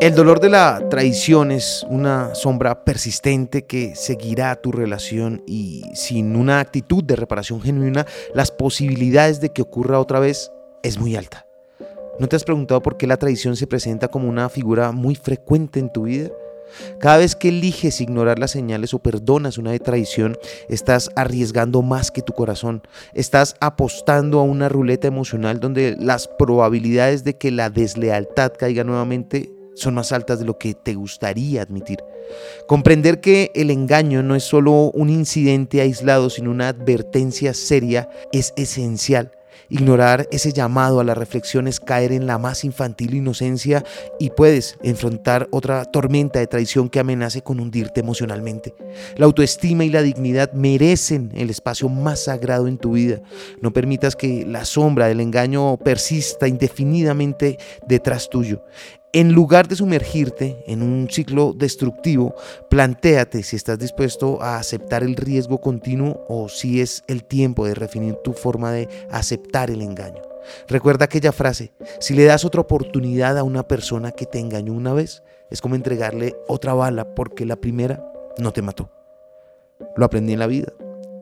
El dolor de la traición es una sombra persistente que seguirá tu relación y sin una actitud de reparación genuina, las posibilidades de que ocurra otra vez es muy alta. ¿No te has preguntado por qué la traición se presenta como una figura muy frecuente en tu vida? Cada vez que eliges ignorar las señales o perdonas una traición, estás arriesgando más que tu corazón. Estás apostando a una ruleta emocional donde las probabilidades de que la deslealtad caiga nuevamente son más altas de lo que te gustaría admitir. Comprender que el engaño no es solo un incidente aislado, sino una advertencia seria es esencial. Ignorar ese llamado a la reflexión es caer en la más infantil inocencia y puedes enfrentar otra tormenta de traición que amenace con hundirte emocionalmente. La autoestima y la dignidad merecen el espacio más sagrado en tu vida. No permitas que la sombra del engaño persista indefinidamente detrás tuyo. En lugar de sumergirte en un ciclo destructivo, plantéate si estás dispuesto a aceptar el riesgo continuo o si es el tiempo de definir tu forma de aceptar el engaño. Recuerda aquella frase, si le das otra oportunidad a una persona que te engañó una vez, es como entregarle otra bala porque la primera no te mató. Lo aprendí en la vida,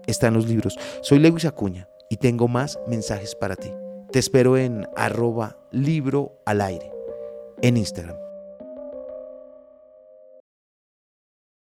está en los libros. Soy Lewis Acuña y tengo más mensajes para ti. Te espero en arroba libro al aire en Instagram.